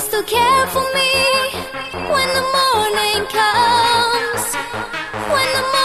you still care for me when the morning comes? When the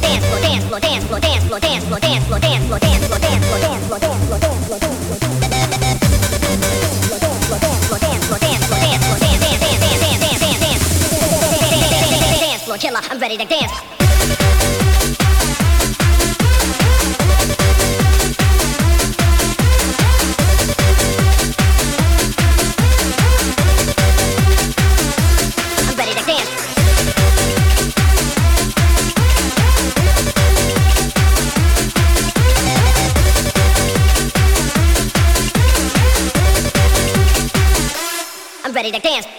dance dance dance dance dance dance dance dance dance dance dance dance dance Killer, I'm ready to dance. dance.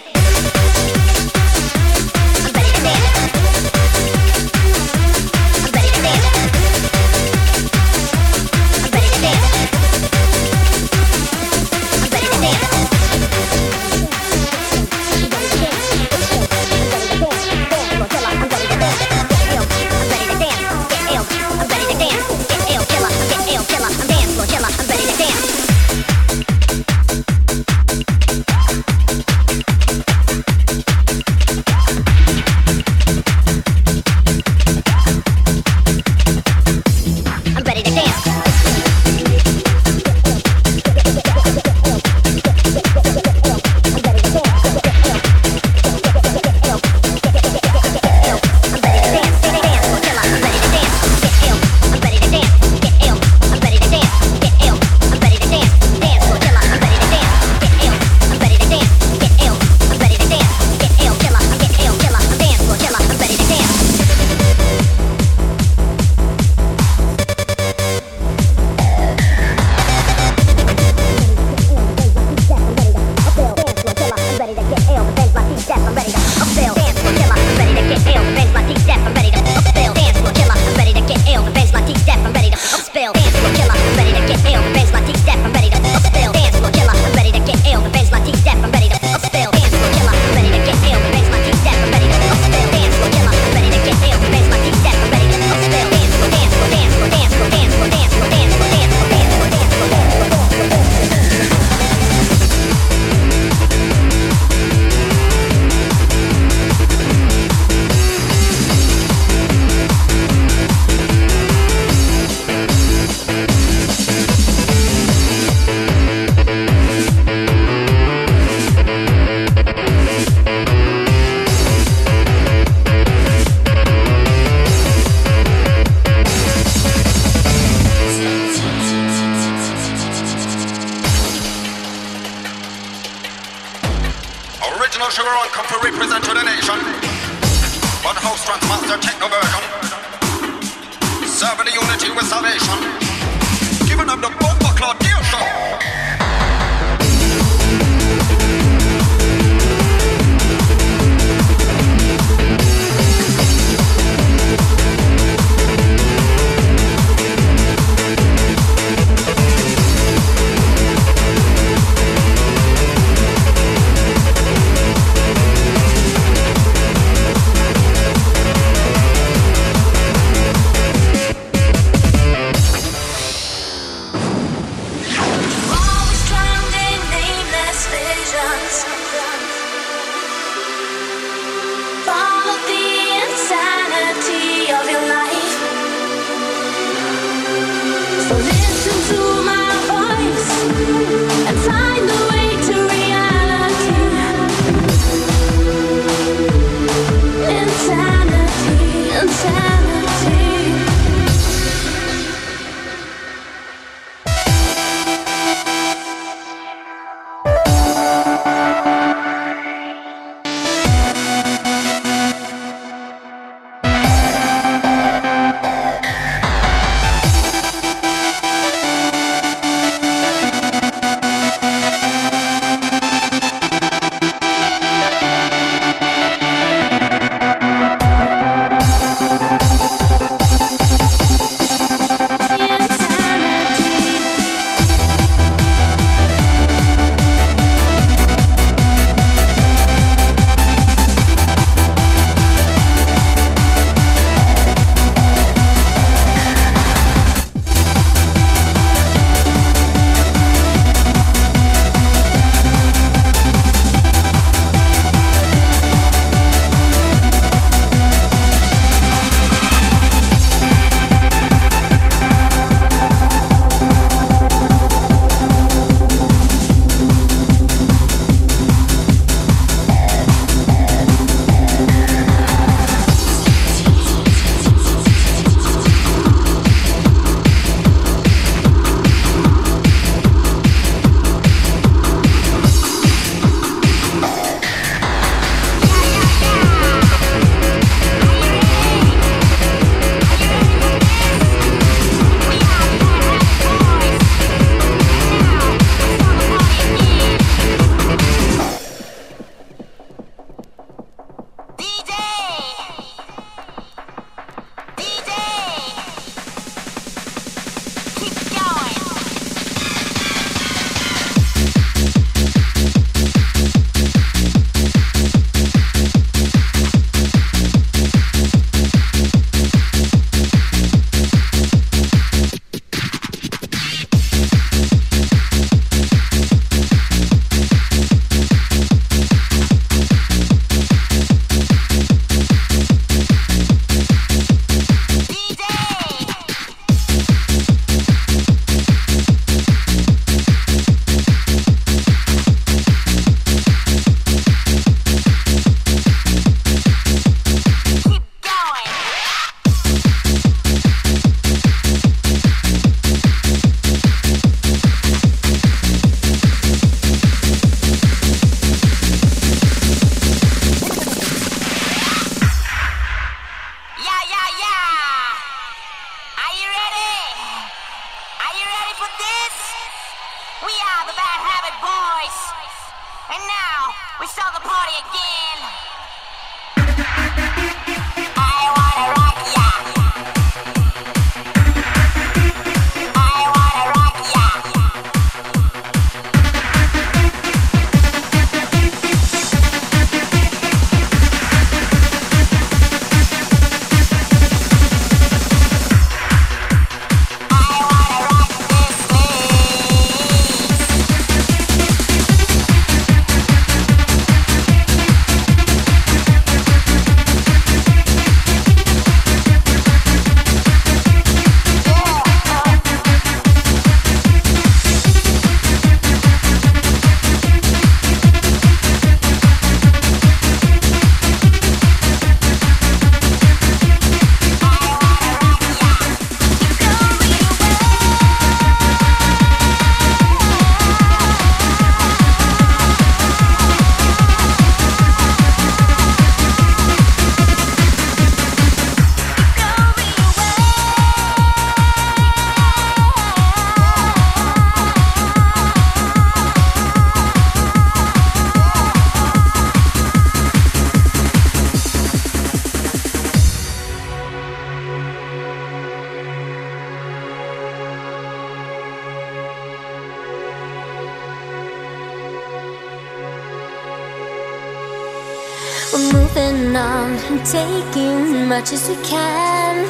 Taking much as we can.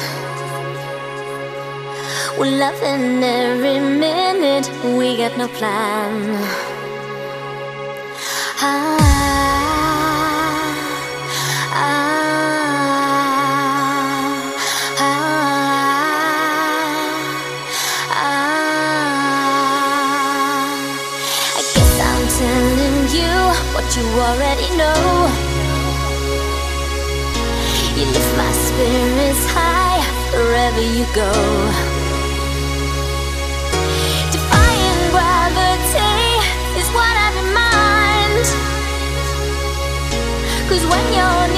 We're loving every minute, we got no plan. Ah, ah, ah, ah. I guess I'm telling you what you already know. Wherever you go. Defying gravity is what I demand. Cause when you're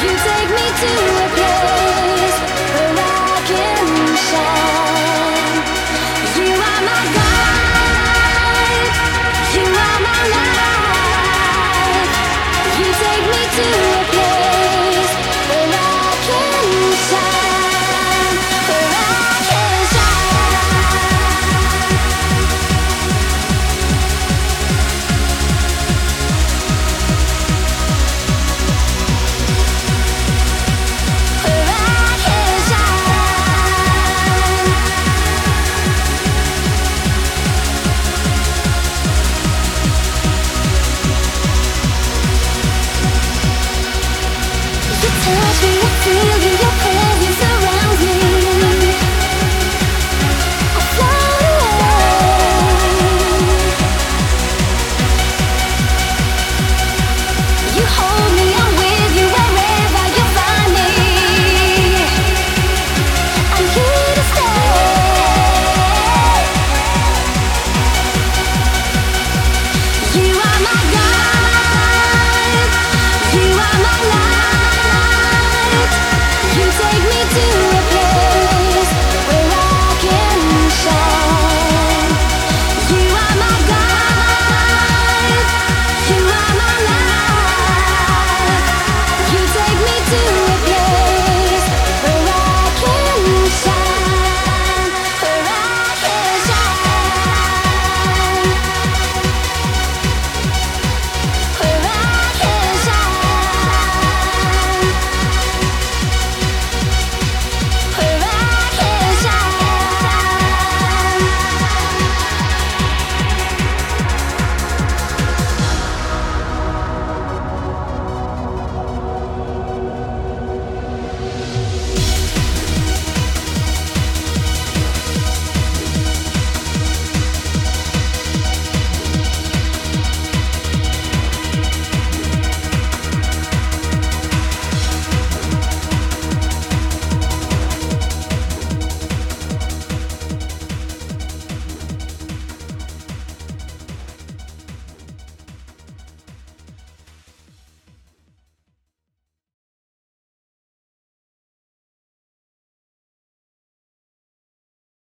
You take me to